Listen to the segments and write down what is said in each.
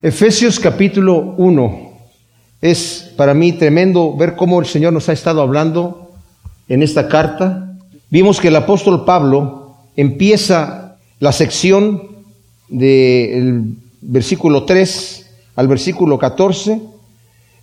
Efesios capítulo 1. Es para mí tremendo ver cómo el Señor nos ha estado hablando en esta carta. Vimos que el apóstol Pablo empieza la sección del versículo 3 al versículo 14.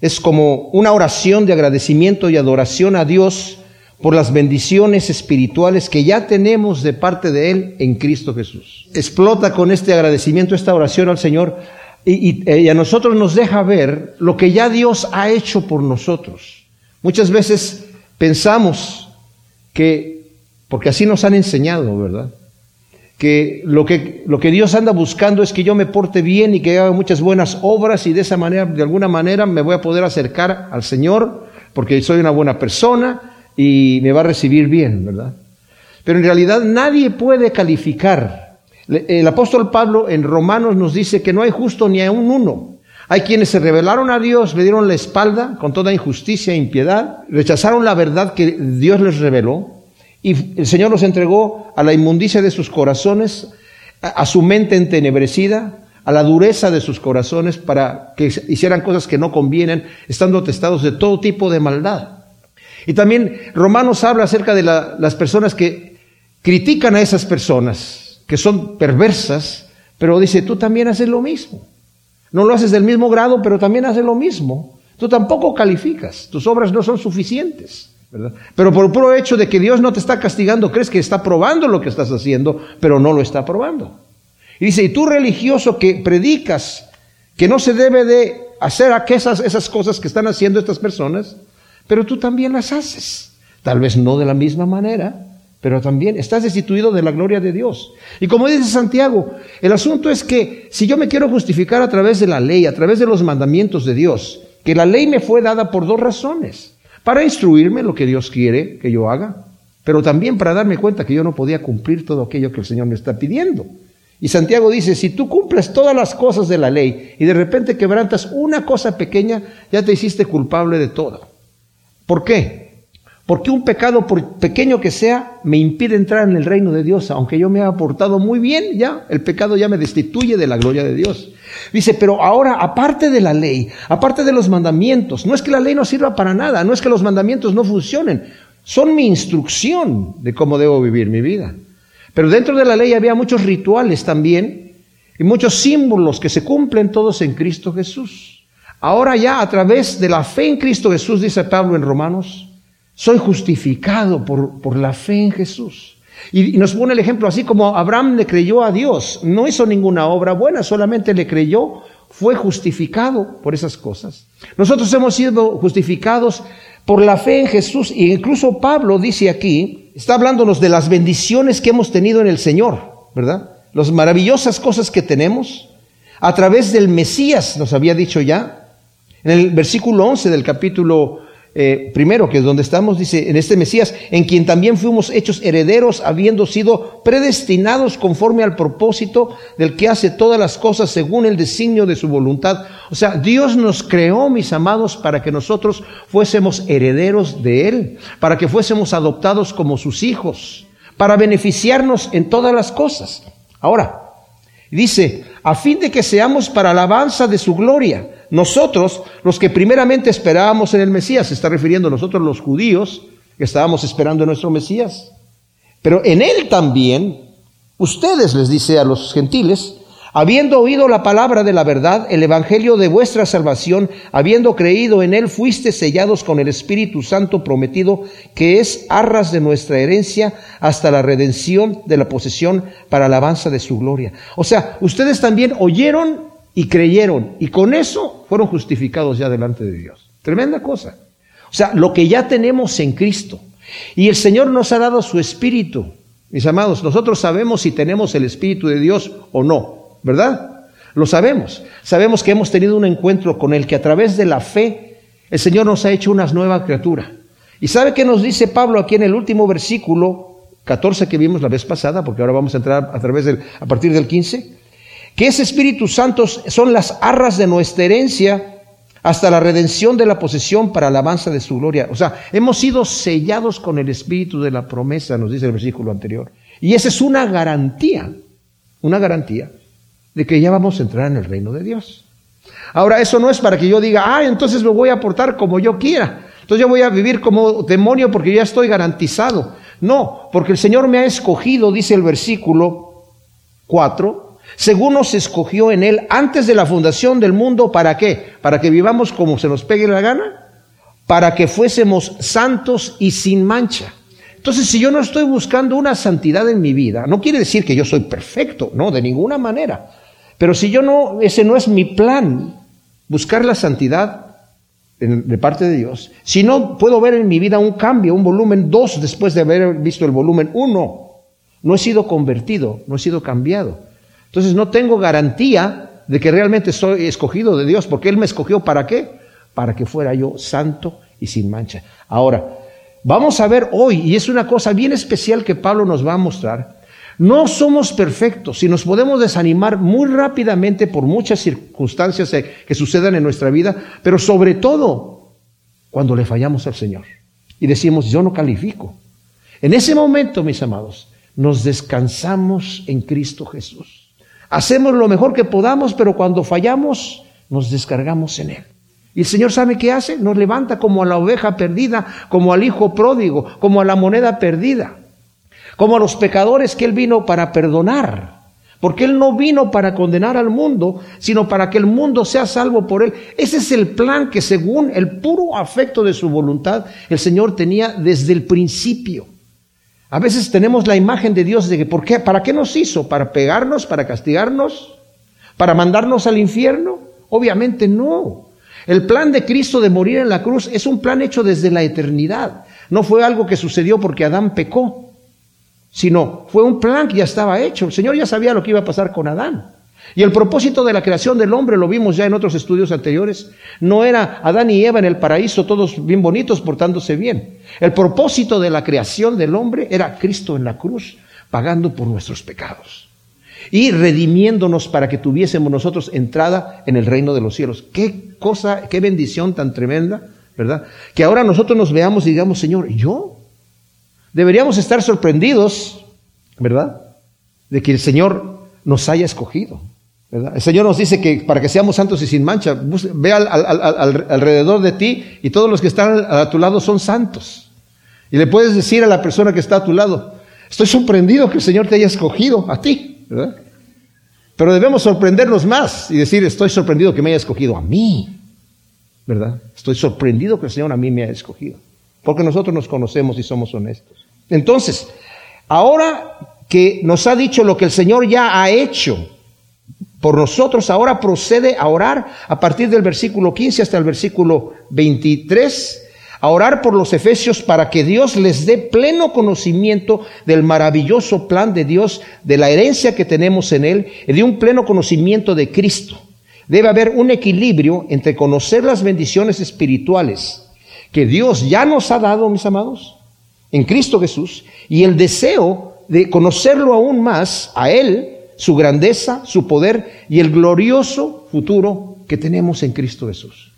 Es como una oración de agradecimiento y adoración a Dios por las bendiciones espirituales que ya tenemos de parte de Él en Cristo Jesús. Explota con este agradecimiento, esta oración al Señor y, a nosotros nos deja ver lo que ya Dios ha hecho por nosotros. Muchas veces pensamos que, porque así nos han enseñado, ¿verdad? Que lo, que lo que Dios anda buscando es que yo me porte bien y que haga muchas buenas obras y de esa manera, de alguna manera, me voy a poder acercar al Señor porque soy una buena persona y me va a recibir bien, ¿verdad? Pero en realidad nadie puede calificar el apóstol Pablo en Romanos nos dice que no hay justo ni a un uno. Hay quienes se rebelaron a Dios, le dieron la espalda con toda injusticia e impiedad, rechazaron la verdad que Dios les reveló y el Señor los entregó a la inmundicia de sus corazones, a su mente entenebrecida, a la dureza de sus corazones para que hicieran cosas que no convienen, estando testados de todo tipo de maldad. Y también Romanos habla acerca de las personas que critican a esas personas, que son perversas, pero dice, tú también haces lo mismo. No lo haces del mismo grado, pero también haces lo mismo. Tú tampoco calificas, tus obras no son suficientes. ¿verdad? Pero por puro hecho de que Dios no te está castigando, crees que está probando lo que estás haciendo, pero no lo está probando. Y dice, y tú religioso que predicas que no se debe de hacer aquellas, esas cosas que están haciendo estas personas, pero tú también las haces. Tal vez no de la misma manera, pero también estás destituido de la gloria de Dios. Y como dice Santiago, el asunto es que si yo me quiero justificar a través de la ley, a través de los mandamientos de Dios, que la ley me fue dada por dos razones. Para instruirme lo que Dios quiere que yo haga, pero también para darme cuenta que yo no podía cumplir todo aquello que el Señor me está pidiendo. Y Santiago dice, si tú cumples todas las cosas de la ley y de repente quebrantas una cosa pequeña, ya te hiciste culpable de todo. ¿Por qué? Porque un pecado, por pequeño que sea, me impide entrar en el reino de Dios. Aunque yo me haya portado muy bien, ya, el pecado ya me destituye de la gloria de Dios. Dice, pero ahora, aparte de la ley, aparte de los mandamientos, no es que la ley no sirva para nada, no es que los mandamientos no funcionen, son mi instrucción de cómo debo vivir mi vida. Pero dentro de la ley había muchos rituales también y muchos símbolos que se cumplen todos en Cristo Jesús. Ahora ya a través de la fe en Cristo Jesús, dice Pablo en Romanos, soy justificado por, por la fe en Jesús. Y, nos pone el ejemplo así como Abraham le creyó a Dios, no hizo ninguna obra buena, solamente le creyó, fue justificado por esas cosas. Nosotros hemos sido justificados por la fe en Jesús e incluso Pablo dice aquí, está hablándonos de las bendiciones que hemos tenido en el Señor, ¿verdad? Las maravillosas cosas que tenemos a través del Mesías, nos había dicho ya, en el versículo 11 del capítulo eh, primero, que es donde estamos, dice, en este Mesías, en quien también fuimos hechos herederos, habiendo sido predestinados conforme al propósito del que hace todas las cosas según el designio de su voluntad. O sea, Dios nos creó, mis amados, para que nosotros fuésemos herederos de Él, para que fuésemos adoptados como sus hijos, para beneficiarnos en todas las cosas. Ahora, dice, a fin de que seamos para alabanza de su gloria nosotros, los que primeramente esperábamos en el Mesías, se está refiriendo a nosotros los judíos, que estábamos esperando en nuestro Mesías. Pero en él también, ustedes, les dice a los gentiles, habiendo oído la palabra de la verdad, el evangelio de vuestra salvación, habiendo creído en él, fuiste sellados con el Espíritu Santo prometido, que es arras de nuestra herencia hasta la redención de la posesión para alabanza de su gloria. O sea, ustedes también oyeron y creyeron y con eso fueron justificados ya delante de Dios. Tremenda cosa. O sea, lo que ya tenemos en Cristo. Y el Señor nos ha dado su Espíritu. Mis amados, nosotros sabemos si tenemos el Espíritu de Dios o no, ¿verdad? Lo sabemos. Sabemos que hemos tenido un encuentro con Él, que a través de la fe el Señor nos ha hecho una nueva criatura. ¿Y sabe qué nos dice Pablo aquí en el último versículo 14 que vimos la vez pasada? Porque ahora vamos a entrar a través del, a partir del 15 que ese Espíritu Santo son las arras de nuestra herencia hasta la redención de la posesión para alabanza de su gloria. O sea, hemos sido sellados con el Espíritu de la promesa, nos dice el versículo anterior. Y esa es una garantía, una garantía de que ya vamos a entrar en el reino de Dios. Ahora, eso no es para que yo diga, ah, entonces me voy a portar como yo quiera. Entonces yo voy a vivir como demonio porque ya estoy garantizado. No, porque el Señor me ha escogido, dice el versículo 4, según nos escogió en Él antes de la fundación del mundo, ¿para qué? Para que vivamos como se nos pegue la gana, para que fuésemos santos y sin mancha. Entonces, si yo no estoy buscando una santidad en mi vida, no quiere decir que yo soy perfecto, no, de ninguna manera. Pero si yo no, ese no es mi plan, buscar la santidad de parte de Dios, si no puedo ver en mi vida un cambio, un volumen 2 después de haber visto el volumen 1, no he sido convertido, no he sido cambiado. Entonces no tengo garantía de que realmente soy escogido de Dios, porque Él me escogió para qué? Para que fuera yo santo y sin mancha. Ahora, vamos a ver hoy, y es una cosa bien especial que Pablo nos va a mostrar, no somos perfectos y nos podemos desanimar muy rápidamente por muchas circunstancias que sucedan en nuestra vida, pero sobre todo cuando le fallamos al Señor y decimos, yo no califico. En ese momento, mis amados, nos descansamos en Cristo Jesús. Hacemos lo mejor que podamos, pero cuando fallamos, nos descargamos en Él. Y el Señor sabe qué hace, nos levanta como a la oveja perdida, como al hijo pródigo, como a la moneda perdida como a los pecadores que Él vino para perdonar. Porque Él no vino para condenar al mundo, sino para que el mundo sea salvo por Él. Ese es el plan que según el puro afecto de su voluntad, el Señor tenía desde el principio. A veces tenemos la imagen de Dios de que, ¿por qué? ¿Para qué nos hizo? ¿Para pegarnos? ¿Para castigarnos? ¿Para mandarnos al infierno? Obviamente no. El plan de Cristo de morir en la cruz es un plan hecho desde la eternidad. No fue algo que sucedió porque Adán pecó sino fue un plan que ya estaba hecho. El Señor ya sabía lo que iba a pasar con Adán. Y el propósito de la creación del hombre, lo vimos ya en otros estudios anteriores, no era Adán y Eva en el paraíso, todos bien bonitos, portándose bien. El propósito de la creación del hombre era Cristo en la cruz, pagando por nuestros pecados y redimiéndonos para que tuviésemos nosotros entrada en el reino de los cielos. Qué cosa, qué bendición tan tremenda, ¿verdad? Que ahora nosotros nos veamos y digamos, Señor, ¿yo? Deberíamos estar sorprendidos, ¿verdad? De que el Señor nos haya escogido. El Señor nos dice que para que seamos santos y sin mancha, ve al, alrededor de ti y todos los que están a tu lado son santos. Y le puedes decir a la persona que está a tu lado, estoy sorprendido que el Señor te haya escogido a ti. Pero debemos sorprendernos más y decir, estoy sorprendido que me haya escogido a mí. ¿Verdad? Estoy sorprendido que el Señor a mí me haya escogido. Porque nosotros nos conocemos y somos honestos. Entonces, ahora que nos ha dicho lo que el Señor ya ha hecho por nosotros, ahora procede a orar a partir del versículo 15 hasta el versículo 23, a orar por los efesios para que Dios les dé pleno conocimiento del maravilloso plan de Dios, de la herencia que tenemos en Él, y de un pleno conocimiento de Cristo. Debe haber un equilibrio entre conocer las bendiciones espirituales que Dios ya nos ha dado, mis amados, en Cristo Jesús y el deseo de conocerlo aún más a Él, su grandeza, su poder y el glorioso futuro que tenemos en Cristo Jesús.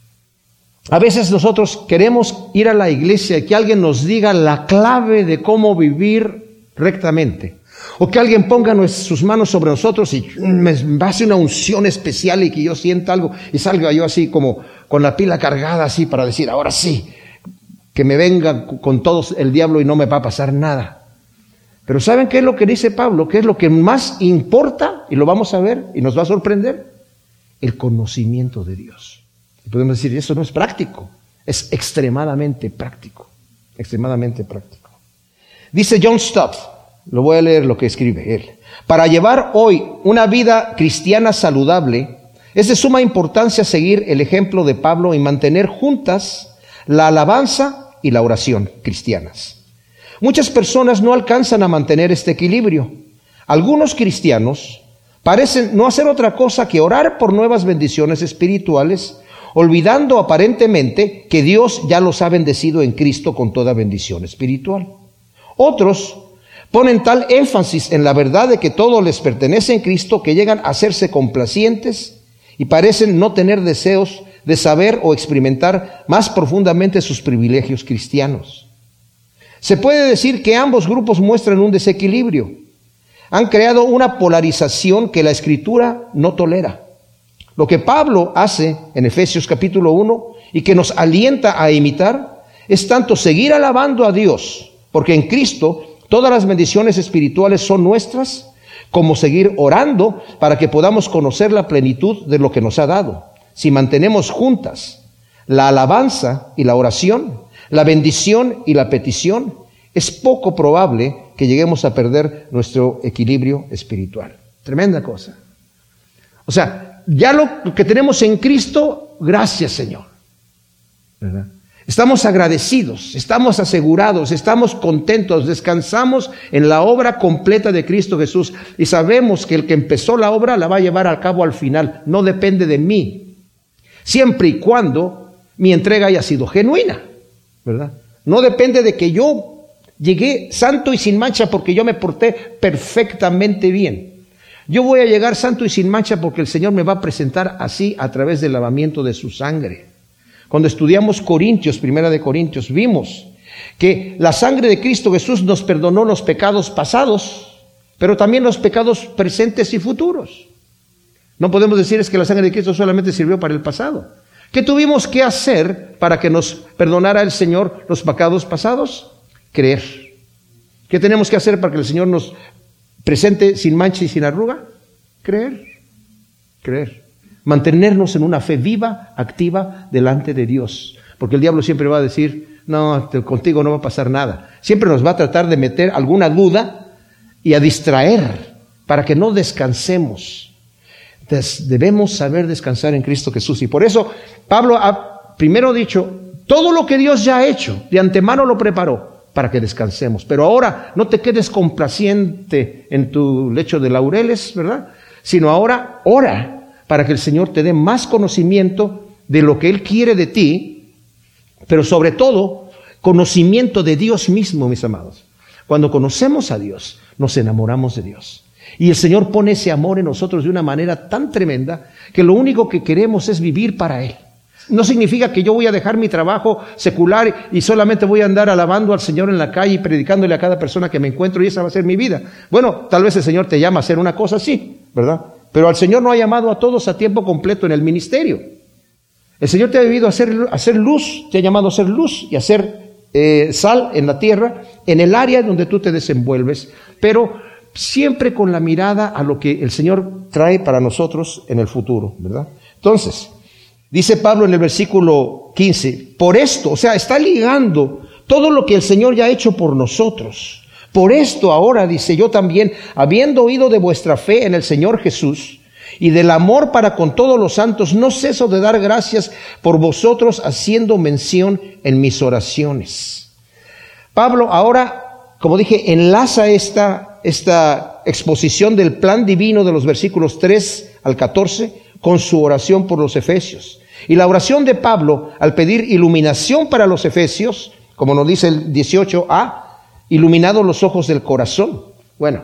A veces nosotros queremos ir a la iglesia y que alguien nos diga la clave de cómo vivir rectamente. O que alguien ponga sus manos sobre nosotros y me hace una unción especial y que yo sienta algo y salga yo así como con la pila cargada así para decir, ahora sí, que me venga con todos el diablo y no me va a pasar nada. Pero ¿saben qué es lo que dice Pablo? ¿Qué es lo que más importa? Y lo vamos a ver y nos va a sorprender. El conocimiento de Dios. Y podemos decir, eso no es práctico, es extremadamente práctico. Extremadamente práctico. Dice John Stott, lo voy a leer lo que escribe él. Para llevar hoy una vida cristiana saludable, es de suma importancia seguir el ejemplo de Pablo y mantener juntas la alabanza y la oración cristianas. Muchas personas no alcanzan a mantener este equilibrio. Algunos cristianos parecen no hacer otra cosa que orar por nuevas bendiciones espirituales, olvidando aparentemente que Dios ya los ha bendecido en Cristo con toda bendición espiritual. Otros ponen tal énfasis en la verdad de que todo les pertenece en Cristo que llegan a hacerse complacientes y parecen no tener deseos de saber o experimentar más profundamente sus privilegios cristianos. Se puede decir que ambos grupos muestran un desequilibrio. Han creado una polarización que la escritura no tolera. Lo que Pablo hace en Efesios capítulo 1 y que nos alienta a imitar es tanto seguir alabando a Dios, porque en Cristo todas las bendiciones espirituales son nuestras, como seguir orando para que podamos conocer la plenitud de lo que nos ha dado. Si mantenemos juntas la alabanza y la oración, la bendición y la petición, es poco probable que lleguemos a perder nuestro equilibrio espiritual. Tremenda cosa. O sea, ya lo que tenemos en Cristo, gracias Señor. Estamos agradecidos, estamos asegurados, estamos contentos, descansamos en la obra completa de Cristo Jesús y sabemos que el que empezó la obra la va a llevar a cabo al final. No depende de mí, siempre y cuando mi entrega haya sido genuina, No depende de que yo llegué santo y sin mancha porque yo me porté perfectamente bien. Yo voy a llegar santo y sin mancha porque el Señor me va a presentar así a través del lavamiento de su sangre. Cuando estudiamos Corintios, primera de Corintios, vimos que la sangre de Cristo Jesús nos perdonó los pecados pasados, pero también los pecados presentes y futuros. No podemos decir es que la sangre de Cristo solamente sirvió para el pasado. ¿Qué tuvimos que hacer para que nos perdonara el Señor los pecados pasados? Creer. ¿Qué tenemos que hacer para que el Señor nos presente sin mancha y sin arruga? Creer, creer. Mantenernos en una fe viva, activa, delante de Dios. Porque el diablo siempre va a decir, no, contigo no va a pasar nada. Siempre nos va a tratar de meter alguna duda y a distraer para que no descansemos. Entonces, debemos saber descansar en Cristo Jesús. Y por eso Pablo ha primero dicho, todo lo que Dios ya ha hecho, de antemano lo preparó para que descansemos. Pero ahora no te quedes complaciente en tu lecho de laureles, ¿verdad? Sino ahora ora para que el Señor te dé más conocimiento de lo que Él quiere de ti, pero sobre todo conocimiento de Dios mismo, mis amados. Cuando conocemos a Dios, nos enamoramos de Dios. Y el Señor pone ese amor en nosotros de una manera tan tremenda que lo único que queremos es vivir para Él. No significa que yo voy a dejar mi trabajo secular y solamente voy a andar alabando al Señor en la calle y predicándole a cada persona que me encuentro y esa va a ser mi vida. Bueno, tal vez el Señor te llama a hacer una cosa así, ¿verdad? Pero al Señor no ha llamado a todos a tiempo completo en el ministerio. El Señor te ha debido hacer, hacer luz, te ha llamado a hacer luz y a hacer eh, sal en la tierra, en el área donde tú te desenvuelves, pero siempre con la mirada a lo que el Señor trae para nosotros en el futuro, ¿verdad? Entonces, Dice Pablo en el versículo 15, por esto, o sea, está ligando todo lo que el Señor ya ha hecho por nosotros. Por esto ahora, dice yo también, habiendo oído de vuestra fe en el Señor Jesús y del amor para con todos los santos, no ceso de dar gracias por vosotros haciendo mención en mis oraciones. Pablo ahora, como dije, enlaza esta, esta exposición del plan divino de los versículos 3 al 14 con su oración por los efesios. Y la oración de Pablo al pedir iluminación para los efesios, como nos dice el 18a, iluminados los ojos del corazón. Bueno,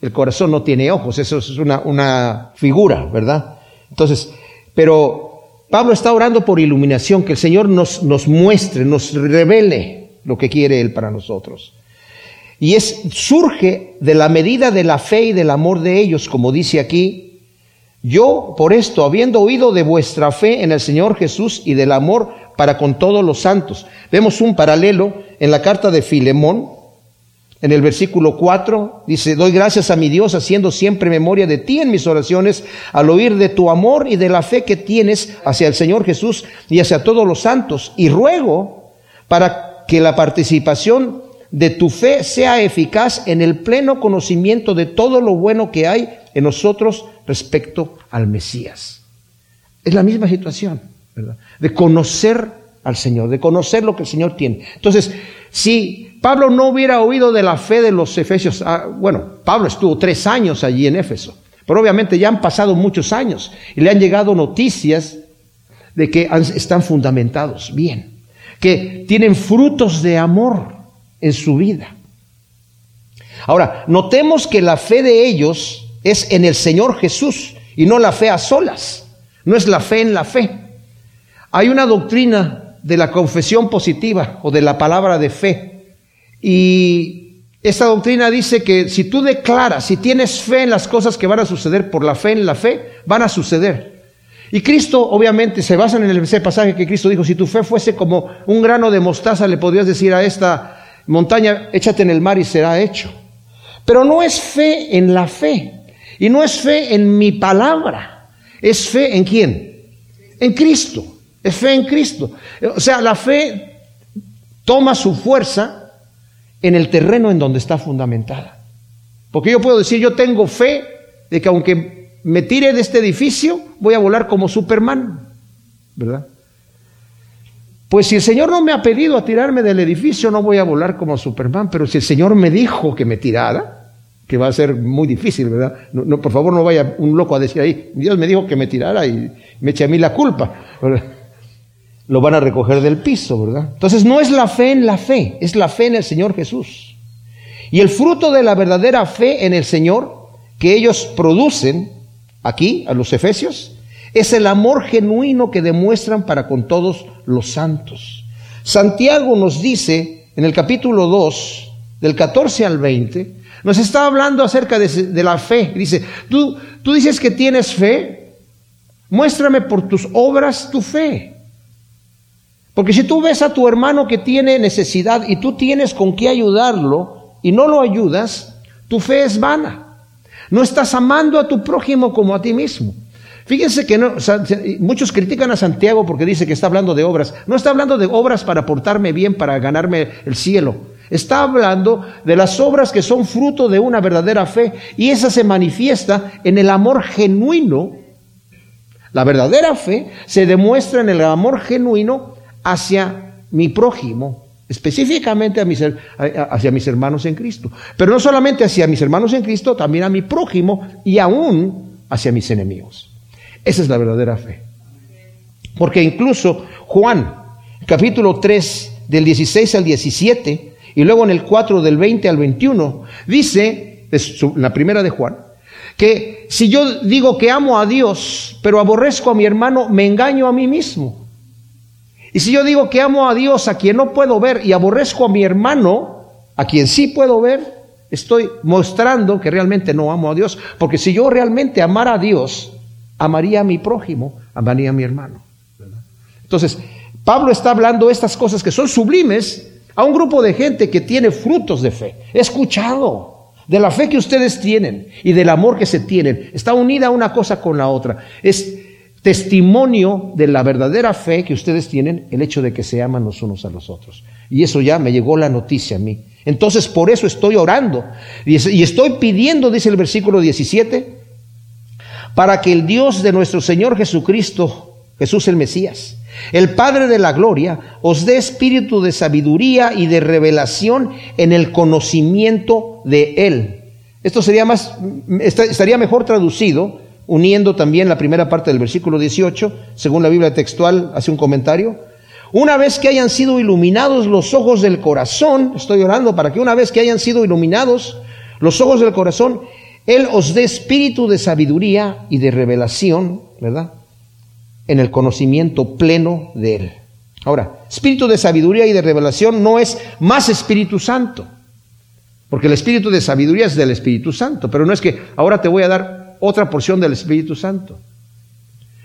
el corazón no tiene ojos, eso es una, una figura, ¿verdad? Entonces, pero Pablo está orando por iluminación, que el Señor nos, nos muestre, nos revele lo que quiere Él para nosotros. Y es, surge de la medida de la fe y del amor de ellos, como dice aquí yo, por esto, habiendo oído de vuestra fe en el Señor Jesús y del amor para con todos los santos, vemos un paralelo en la carta de Filemón, en el versículo 4, dice, doy gracias a mi Dios haciendo siempre memoria de ti en mis oraciones, al oír de tu amor y de la fe que tienes hacia el Señor Jesús y hacia todos los santos, y ruego para que la participación de tu fe sea eficaz en el pleno conocimiento de todo lo bueno que hay en nosotros respecto al Mesías. Es la misma situación, ¿verdad? De conocer al Señor, de conocer lo que el Señor tiene. Entonces, si Pablo no hubiera oído de la fe de los efesios, ah, bueno, Pablo estuvo tres años allí en Éfeso, pero obviamente ya han pasado muchos años y le han llegado noticias de que están fundamentados bien, que tienen frutos de amor en su vida. Ahora, notemos que la fe de ellos es en el Señor Jesús y no la fe a solas. No es la fe en la fe. Hay una doctrina de la confesión positiva o de la palabra de fe. Y esta doctrina dice que si tú declaras, si tienes fe en las cosas que van a suceder por la fe en la fe, van a suceder. Y Cristo, obviamente, se basa en ese pasaje que Cristo dijo, si tu fe fuese como un grano de mostaza, le podrías decir a esta montaña, échate en el mar y será hecho. Pero no es fe en la fe, y no es fe en mi palabra, es fe en quién? En Cristo, es fe en Cristo. O sea, la fe toma su fuerza en el terreno en donde está fundamentada. Porque yo puedo decir, yo tengo fe de que aunque me tire de este edificio, voy a volar como Superman, ¿verdad? Pues si el Señor no me ha pedido a tirarme del edificio, no voy a volar como Superman, pero si el Señor me dijo que me tirara, que va a ser muy difícil, ¿verdad? No, por favor, no vaya un loco a decir ahí, Dios me dijo que me tirara y me eche a mí la culpa. Lo van a recoger del piso, ¿verdad? Entonces no es la fe en la fe, es la fe en el Señor Jesús. Y el fruto de la verdadera fe en el Señor que ellos producen aquí, a los efesios, es el amor genuino que demuestran para con todos los santos. Santiago nos dice en el capítulo 2, del 14 al 20, nos está hablando acerca de, la fe. Dice, ¿tú, tú dices que tienes fe, muéstrame por tus obras tu fe. Porque si tú ves a tu hermano que tiene necesidad y tú tienes con qué ayudarlo y no lo ayudas, tu fe es vana. No estás amando a tu prójimo como a ti mismo. Fíjense que no, muchos critican a Santiago porque dice que está hablando de obras. No está hablando de obras para portarme bien, para ganarme el cielo. Está hablando de las obras que son fruto de una verdadera fe y esa se manifiesta en el amor genuino. La verdadera fe se demuestra en el amor genuino hacia mi prójimo, específicamente a mis, hacia mis hermanos en Cristo. Pero no solamente hacia mis hermanos en Cristo, también a mi prójimo y aún hacia mis enemigos. Esa es la verdadera fe. Porque incluso Juan, capítulo 3, del 16 al 17, y luego en el 4 del 20 al 21 dice, la primera de Juan, que si yo digo que amo a Dios, pero aborrezco a mi hermano, me engaño a mí mismo. Y si yo digo que amo a Dios a quien no puedo ver y aborrezco a mi hermano, a quien sí puedo ver, estoy mostrando que realmente no amo a Dios. Porque si yo realmente amara a Dios, amaría a mi prójimo, amaría a mi hermano. Entonces, Pablo está hablando estas cosas que son sublimes, a un grupo de gente que tiene frutos de fe. He escuchado de la fe que ustedes tienen y del amor que se tienen. Está unida una cosa con la otra. Es testimonio de la verdadera fe que ustedes tienen el hecho de que se aman los unos a los otros. Y eso ya me llegó la noticia a mí. Entonces por eso estoy orando y estoy pidiendo, dice el versículo 17, para que el Dios de nuestro Señor Jesucristo, Jesús el Mesías, el Padre de la Gloria os dé espíritu de sabiduría y de revelación en el conocimiento de Él. Esto sería más, estaría mejor traducido, uniendo también la primera parte del versículo 18, según la Biblia textual, hace un comentario. Una vez que hayan sido iluminados los ojos del corazón, estoy orando para que una vez que hayan sido iluminados los ojos del corazón, Él os dé espíritu de sabiduría y de revelación, ¿verdad? en el conocimiento pleno de Él. Ahora, espíritu de sabiduría y de revelación no es más Espíritu Santo, porque el espíritu de sabiduría es del Espíritu Santo, pero no es que ahora te voy a dar otra porción del Espíritu Santo.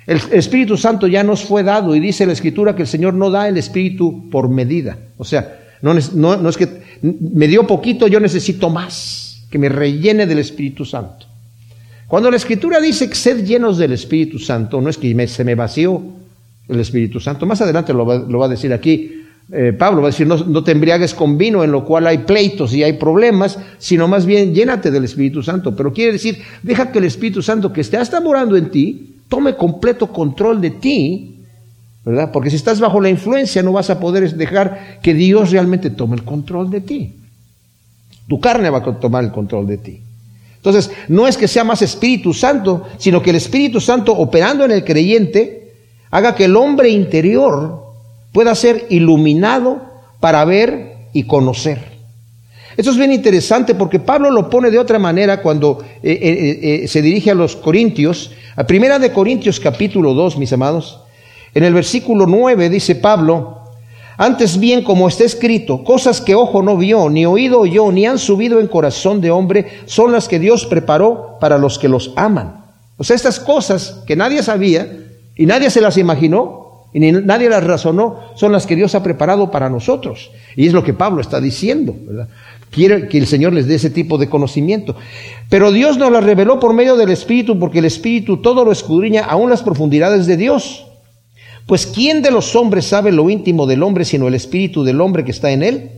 El Espíritu Santo ya nos fue dado y dice la Escritura que el Señor no da el Espíritu por medida. O sea, no, no es que me dio poquito, yo necesito más, que me rellene del Espíritu Santo. Cuando la Escritura dice que sed llenos del Espíritu Santo, no es que se me vació el Espíritu Santo. Más adelante lo va, a decir aquí. Eh, Pablo va a decir, no, te embriagues con vino en lo cual hay pleitos y hay problemas, sino más bien llénate del Espíritu Santo. Pero quiere decir, deja que el Espíritu Santo que está morando en ti, tome completo control de ti, ¿verdad? Porque si estás bajo la influencia no vas a poder dejar que Dios realmente tome el control de ti. Tu carne va a tomar el control de ti. Entonces, no es que sea más Espíritu Santo, sino que el Espíritu Santo operando en el creyente haga que el hombre interior pueda ser iluminado para ver y conocer. Esto es bien interesante porque Pablo lo pone de otra manera cuando eh, eh, eh, se dirige a los Corintios. A primera de Corintios capítulo 2, mis amados, en el versículo 9 dice Pablo, antes bien, como está escrito, cosas que ojo no vio, ni oído oyó, ni han subido en corazón de hombre, son las que Dios preparó para los que los aman. O sea, estas cosas que nadie sabía, Y nadie se las imaginó, y ni nadie las razonó, son las que Dios ha preparado para nosotros. Y es lo que Pablo está diciendo, ¿verdad? Quiere que el Señor les dé ese tipo de conocimiento. Pero Dios nos las reveló por medio del Espíritu, porque el Espíritu todo lo escudriña, aún las profundidades de Dios. Pues ¿quién de los hombres sabe lo íntimo del hombre sino el Espíritu del hombre que está en él?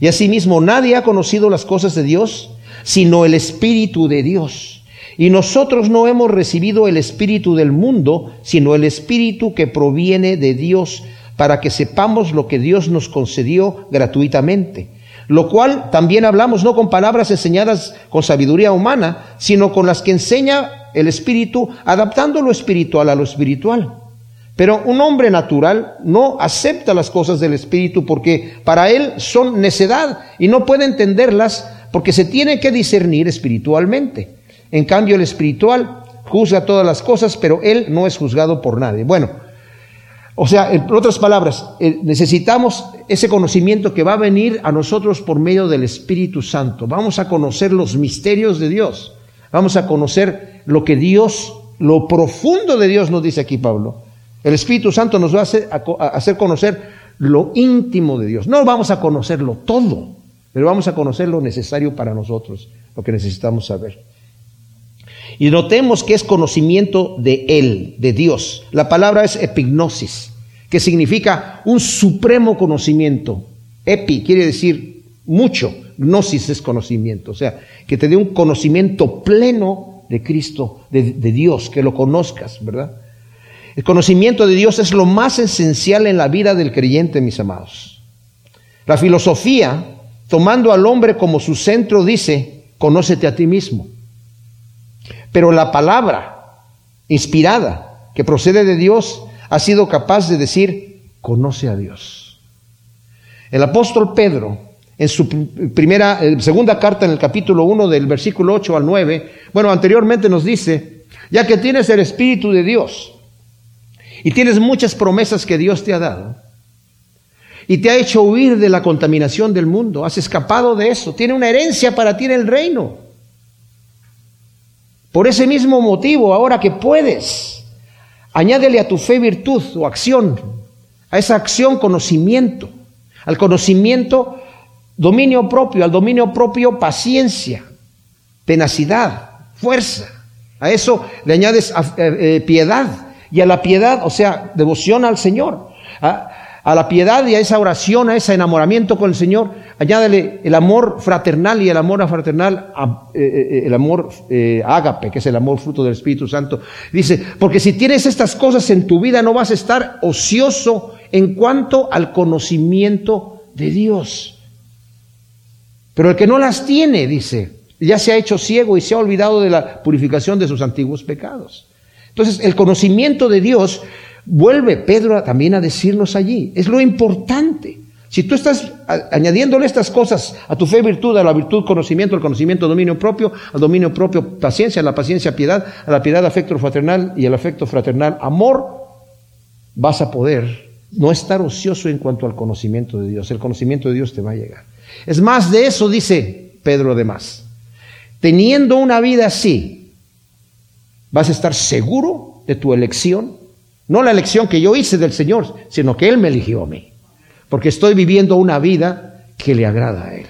Y asimismo nadie ha conocido las cosas de Dios sino el Espíritu de Dios. Y nosotros no hemos recibido el Espíritu del mundo, sino el Espíritu que proviene de Dios, para que sepamos lo que Dios nos concedió gratuitamente. Lo cual también hablamos no con palabras enseñadas con sabiduría humana, sino con las que enseña el Espíritu, adaptando lo espiritual a lo espiritual. Pero un hombre natural no acepta las cosas del Espíritu porque para él son necedad y no puede entenderlas porque se tiene que discernir espiritualmente. En cambio, el espiritual juzga todas las cosas, pero él no es juzgado por nadie. Bueno, o sea, en otras palabras, eh, necesitamos ese conocimiento que va a venir a nosotros por medio del Espíritu Santo. Vamos a conocer los misterios de Dios. Vamos a conocer lo que Dios, lo profundo de Dios nos dice aquí Pablo. El Espíritu Santo nos va a hacer, conocer lo íntimo de Dios. No vamos a conocerlo todo, pero vamos a conocer lo necesario para nosotros, lo que necesitamos saber. Y notemos que es conocimiento de Él, de Dios. La palabra es epignosis, que significa un supremo conocimiento. Epi quiere decir mucho, gnosis es conocimiento, o sea, que te dé un conocimiento pleno de Cristo, de, de Dios, que lo conozcas, ¿verdad? El conocimiento de Dios es lo más esencial en la vida del creyente, mis amados. La filosofía, tomando al hombre como su centro, dice, conócete a ti mismo. Pero la palabra inspirada que procede de Dios ha sido capaz de decir, conoce a Dios. El apóstol Pedro, en su primera, segunda carta en el capítulo 1 del versículo 8 al 9, bueno, anteriormente nos dice, ya que tienes el Espíritu de Dios y tienes muchas promesas que Dios te ha dado, y te ha hecho huir de la contaminación del mundo, has escapado de eso, tiene una herencia para ti en el reino. Por ese mismo motivo, ahora que puedes, añádele a tu fe virtud o acción, a esa acción conocimiento, al conocimiento dominio propio, al dominio propio paciencia, tenacidad, fuerza. A eso le añades eh, eh, piedad y a la piedad, o sea, devoción al Señor. A, la piedad y a esa oración, a ese enamoramiento con el Señor, añádele el amor fraternal y el amor fraternal, eh, eh, el amor eh, ágape, que es el amor fruto del Espíritu Santo. Dice, porque si tienes estas cosas en tu vida no vas a estar ocioso en cuanto al conocimiento de Dios. Pero el que no las tiene, dice, ya se ha hecho ciego y se ha olvidado de la purificación de sus antiguos pecados. Entonces, el conocimiento de Dios Vuelve Pedro también a decirnos allí. Es lo importante. Si tú estás añadiéndole estas cosas a tu fe virtud, a la virtud conocimiento, al conocimiento dominio propio, al dominio propio paciencia, a la paciencia piedad, a la piedad afecto fraternal y al afecto fraternal amor, vas a poder no estar ocioso en cuanto al conocimiento de Dios. El conocimiento de Dios te va a llegar. Es más de eso, dice Pedro además. Teniendo una vida así, vas a estar seguro de tu elección, no la elección que yo hice del Señor, sino que Él me eligió a mí. Porque estoy viviendo una vida que le agrada a Él.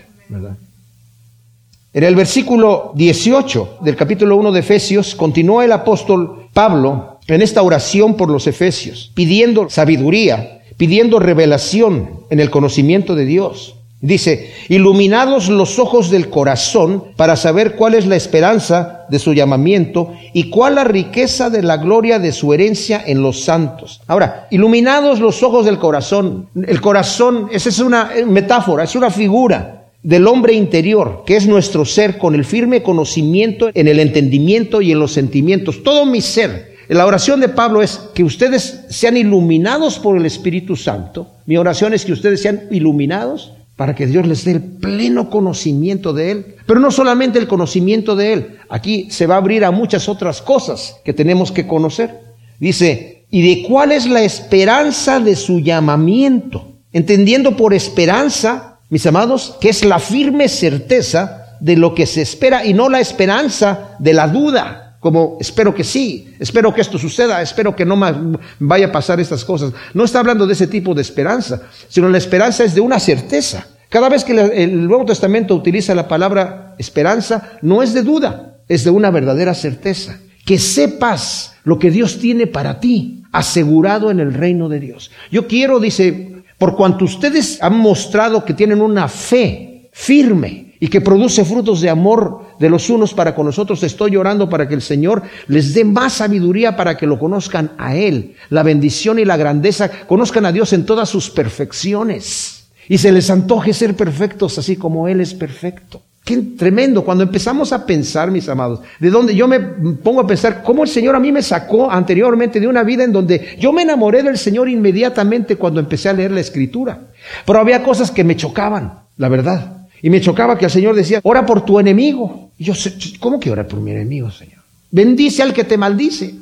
En el versículo 18 del capítulo 1 de Efesios, continúa el apóstol Pablo en esta oración por los Efesios, pidiendo sabiduría, pidiendo revelación en el conocimiento de Dios. Dice, iluminados los ojos del corazón para saber cuál es la esperanza de su llamamiento y cuál la riqueza de la gloria de su herencia en los santos. Ahora, iluminados los ojos del corazón. El corazón, esa es una metáfora, es una figura del hombre interior, que es nuestro ser con el firme conocimiento en el entendimiento y en los sentimientos. Todo mi ser. La oración de Pablo es que ustedes sean iluminados por el Espíritu Santo. Mi oración es que ustedes sean iluminados para que Dios les dé el pleno conocimiento de Él. Pero no solamente el conocimiento de Él, aquí se va a abrir a muchas otras cosas que tenemos que conocer. Dice, ¿y de cuál es la esperanza de su llamamiento? Entendiendo por esperanza, mis amados, que es la firme certeza de lo que se espera y no la esperanza de la duda. Como espero que sí, espero que esto suceda, espero que no más vaya a pasar estas cosas. No está hablando de ese tipo de esperanza, sino la esperanza es de una certeza. Cada vez que el Nuevo Testamento utiliza la palabra esperanza, no es de duda, es de una verdadera certeza. Que sepas lo que Dios tiene para ti, asegurado en el reino de Dios. Yo quiero, dice, por cuanto ustedes han mostrado que tienen una fe firme y que produce frutos de amor de los unos para con nosotros, estoy orando para que el Señor les dé más sabiduría para que lo conozcan a Él, la bendición y la grandeza, conozcan a Dios en todas sus perfecciones y se les antoje ser perfectos así como Él es perfecto. Qué tremendo. Cuando empezamos a pensar, mis amados, de donde yo me pongo a pensar cómo el Señor a mí me sacó anteriormente de una vida en donde yo me enamoré del Señor inmediatamente cuando empecé a leer la Escritura. Pero había cosas que me chocaban, la verdad. Y me chocaba que el Señor decía, ora por tu enemigo. Y yo, ¿cómo que ora por mi enemigo, Señor? Bendice al que te maldice.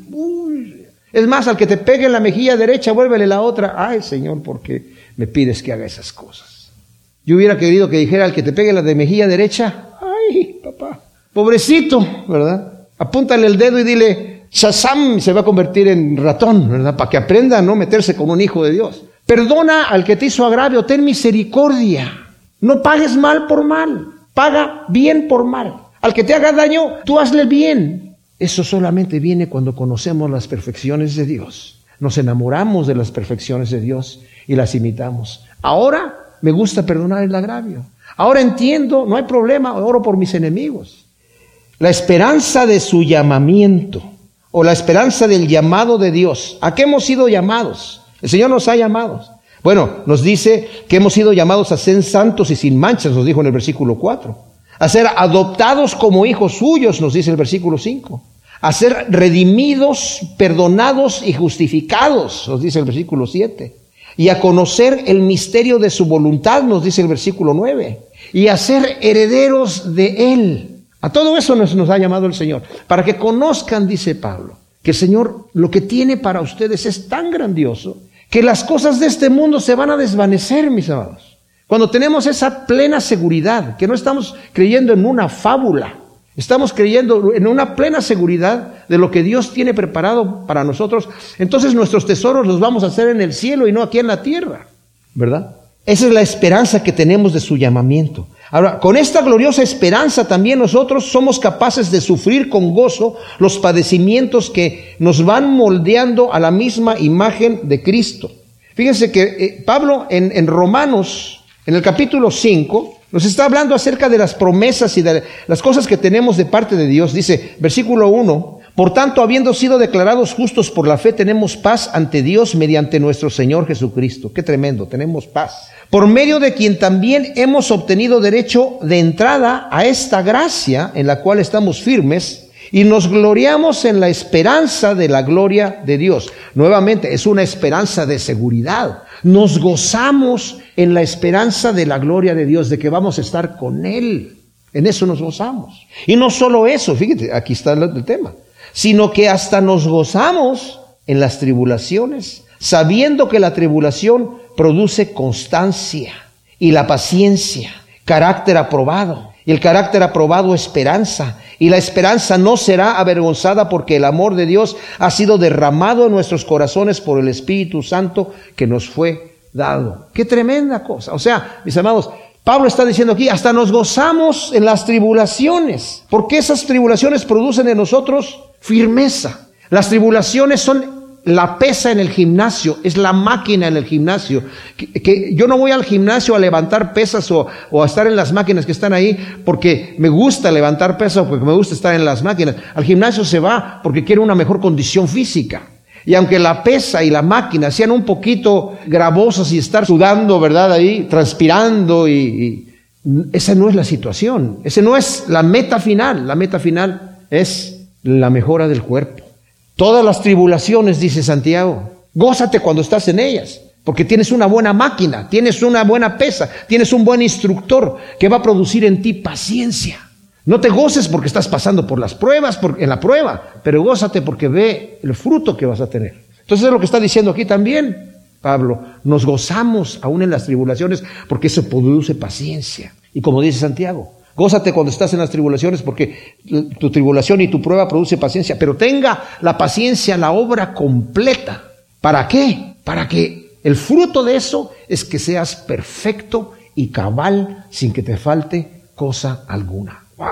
Es más, al que te pegue en la mejilla derecha, vuélvele la otra. Ay, Señor, ¿por qué me pides que haga esas cosas? Yo hubiera querido que dijera al que te pegue la de mejilla derecha, ay, papá, pobrecito, ¿verdad? Apúntale el dedo y dile, Shazam, se va a convertir en ratón, ¿verdad? Para que aprenda a no meterse con un hijo de Dios. Perdona al que te hizo agravio, ten misericordia. No pagues mal por mal, paga bien por mal. Al que te haga daño, tú hazle bien. Eso solamente viene cuando conocemos las perfecciones de Dios. Nos enamoramos de las perfecciones de Dios y las imitamos. Ahora me gusta perdonar el agravio. Ahora entiendo, no hay problema, oro por mis enemigos. La esperanza de su llamamiento o la esperanza del llamado de Dios. ¿A qué hemos sido llamados? El Señor nos ha llamado. Bueno, nos dice que hemos sido llamados a ser santos y sin manchas, nos dijo en el versículo 4. A ser adoptados como hijos suyos, nos dice el versículo 5. A ser redimidos, perdonados y justificados, nos dice el versículo 7 y a conocer el misterio de su voluntad, nos dice el versículo 9, y a ser herederos de Él. A todo eso nos, nos ha llamado el Señor, para que conozcan, dice Pablo, que el Señor lo que tiene para ustedes es tan grandioso que las cosas de este mundo se van a desvanecer, mis amados. Cuando tenemos esa plena seguridad, que no estamos creyendo en una fábula, Estamos creyendo en una plena seguridad de lo que Dios tiene preparado para nosotros. Entonces nuestros tesoros los vamos a hacer en el cielo y no aquí en la tierra. ¿Verdad? Esa es la esperanza que tenemos de su llamamiento. Ahora, con esta gloriosa esperanza también nosotros somos capaces de sufrir con gozo los padecimientos que nos van moldeando a la misma imagen de Cristo. Fíjense que eh, Pablo en, en Romanos, en el capítulo 5, nos está hablando acerca de las promesas y de las cosas que tenemos de parte de Dios. Dice, versículo 1, por tanto, habiendo sido declarados justos por la fe, tenemos paz ante Dios mediante nuestro Señor Jesucristo. Qué tremendo, tenemos paz. Por medio de quien también hemos obtenido derecho de entrada a esta gracia en la cual estamos firmes y nos gloriamos en la esperanza de la gloria de Dios. Nuevamente, es una esperanza de seguridad. Nos gozamos en la esperanza de la gloria de Dios, de que vamos a estar con Él. En eso nos gozamos. Y no solo eso, fíjate, aquí está el tema, sino que hasta nos gozamos en las tribulaciones, sabiendo que la tribulación produce constancia y la paciencia, carácter aprobado. Y el carácter aprobado, esperanza. Y la esperanza no será avergonzada porque el amor de Dios ha sido derramado en nuestros corazones por el Espíritu Santo que nos fue dado. Qué tremenda cosa. O sea, mis amados, Pablo está diciendo aquí, hasta nos gozamos en las tribulaciones, porque esas tribulaciones producen en nosotros firmeza. Las tribulaciones son la pesa en el gimnasio, es la máquina en el gimnasio. Que, yo no voy al gimnasio a levantar pesas o, o, a estar en las máquinas que están ahí porque me gusta levantar pesas o porque me gusta estar en las máquinas. Al gimnasio se va porque quiere una mejor condición física. Y aunque la pesa y la máquina sean un poquito gravosas y estar sudando, ¿verdad? Ahí, transpirando y, esa no es la situación. Esa no es la meta final. La meta final es la mejora del cuerpo. Todas las tribulaciones, dice Santiago, gózate cuando estás en ellas, porque tienes una buena máquina, tienes una buena pesa, tienes un buen instructor que va a producir en ti paciencia. No te goces porque estás pasando por las pruebas, en la prueba, pero gózate porque ve el fruto que vas a tener. Entonces es lo que está diciendo aquí también Pablo. Nos gozamos aún en las tribulaciones porque eso produce paciencia. Y como dice Santiago, Gózate cuando estás en las tribulaciones porque tu tribulación y tu prueba produce paciencia, pero tenga la paciencia la obra completa. ¿Para qué? Para que el fruto de eso es que seas perfecto y cabal sin que te falte cosa alguna. Wow.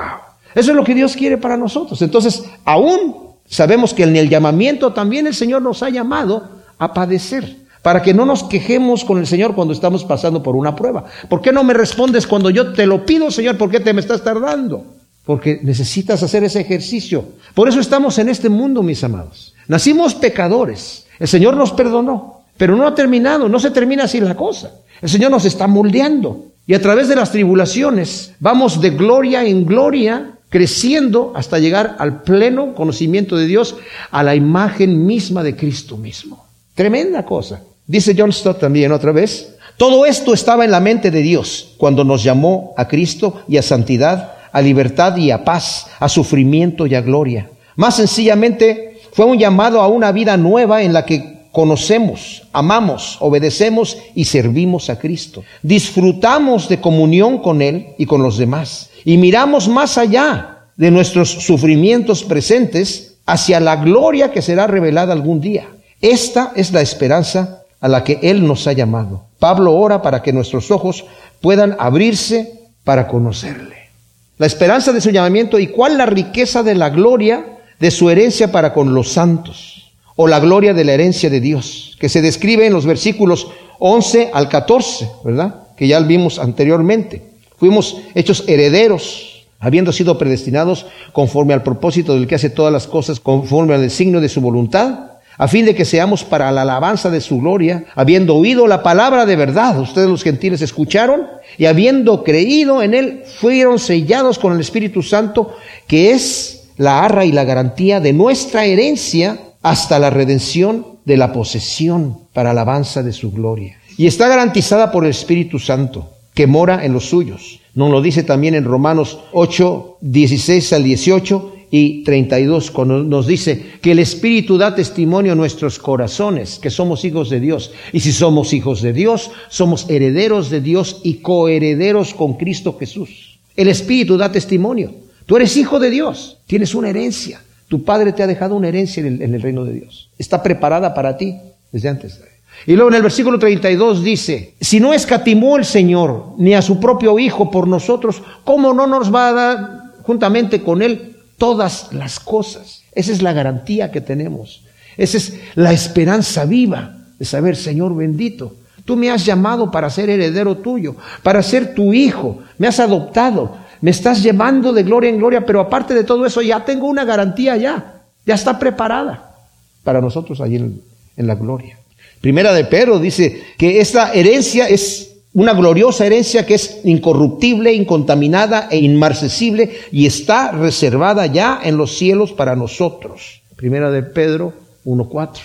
Eso es lo que Dios quiere para nosotros. Entonces, aún sabemos que en el llamamiento también el Señor nos ha llamado a padecer para que no nos quejemos con el Señor cuando estamos pasando por una prueba. ¿Por qué no me respondes cuando yo te lo pido, Señor? ¿Por qué te me estás tardando? Porque necesitas hacer ese ejercicio. Por eso estamos en este mundo, mis amados. Nacimos pecadores. El Señor nos perdonó, pero no ha terminado, no se termina así la cosa. El Señor nos está moldeando. Y a través de las tribulaciones vamos de gloria en gloria creciendo hasta llegar al pleno conocimiento de Dios, a la imagen misma de Cristo mismo. Tremenda cosa. Dice John Stott también otra vez, todo esto estaba en la mente de Dios cuando nos llamó a Cristo y a santidad, a libertad y a paz, a sufrimiento y a gloria. Más sencillamente fue un llamado a una vida nueva en la que conocemos, amamos, obedecemos y servimos a Cristo. Disfrutamos de comunión con Él y con los demás. Y miramos más allá de nuestros sufrimientos presentes hacia la gloria que será revelada algún día. Esta es la esperanza a la que Él nos ha llamado. Pablo ora para que nuestros ojos puedan abrirse para conocerle. La esperanza de su llamamiento y cuál la riqueza de la gloria de su herencia para con los santos, o la gloria de la herencia de Dios, que se describe en los versículos 11 al 14, ¿verdad? Que ya vimos anteriormente. Fuimos hechos herederos, habiendo sido predestinados conforme al propósito del que hace todas las cosas, conforme al designio de su voluntad a fin de que seamos para la alabanza de su gloria, habiendo oído la palabra de verdad, ustedes los gentiles escucharon, y habiendo creído en él, fueron sellados con el Espíritu Santo, que es la arra y la garantía de nuestra herencia hasta la redención de la posesión para alabanza de su gloria. Y está garantizada por el Espíritu Santo, que mora en los suyos. Nos lo dice también en Romanos 8, 16 al 18, y 32, cuando nos dice que el Espíritu da testimonio a nuestros corazones, que somos hijos de Dios. Y si somos hijos de Dios, somos herederos de Dios y coherederos con Cristo Jesús. El Espíritu da testimonio. Tú eres hijo de Dios, tienes una herencia. Tu Padre te ha dejado una herencia en el, reino de Dios. Está preparada para ti desde antes. Y luego en el versículo 32 dice, si no escatimó el Señor ni a su propio Hijo por nosotros, ¿cómo no nos va a dar juntamente con Él todas las cosas. Esa es la garantía que tenemos. Esa es la esperanza viva de saber, Señor bendito, tú me has llamado para ser heredero tuyo, para ser tu hijo, me has adoptado, me estás llevando de gloria en gloria, pero aparte de todo eso ya tengo una garantía ya, ya está preparada para nosotros allí en, la gloria. Primera de Pedro dice que esta herencia es una gloriosa herencia que es incorruptible, incontaminada e inmarcesible y está reservada ya en los cielos para nosotros. Primera de Pedro 1.4.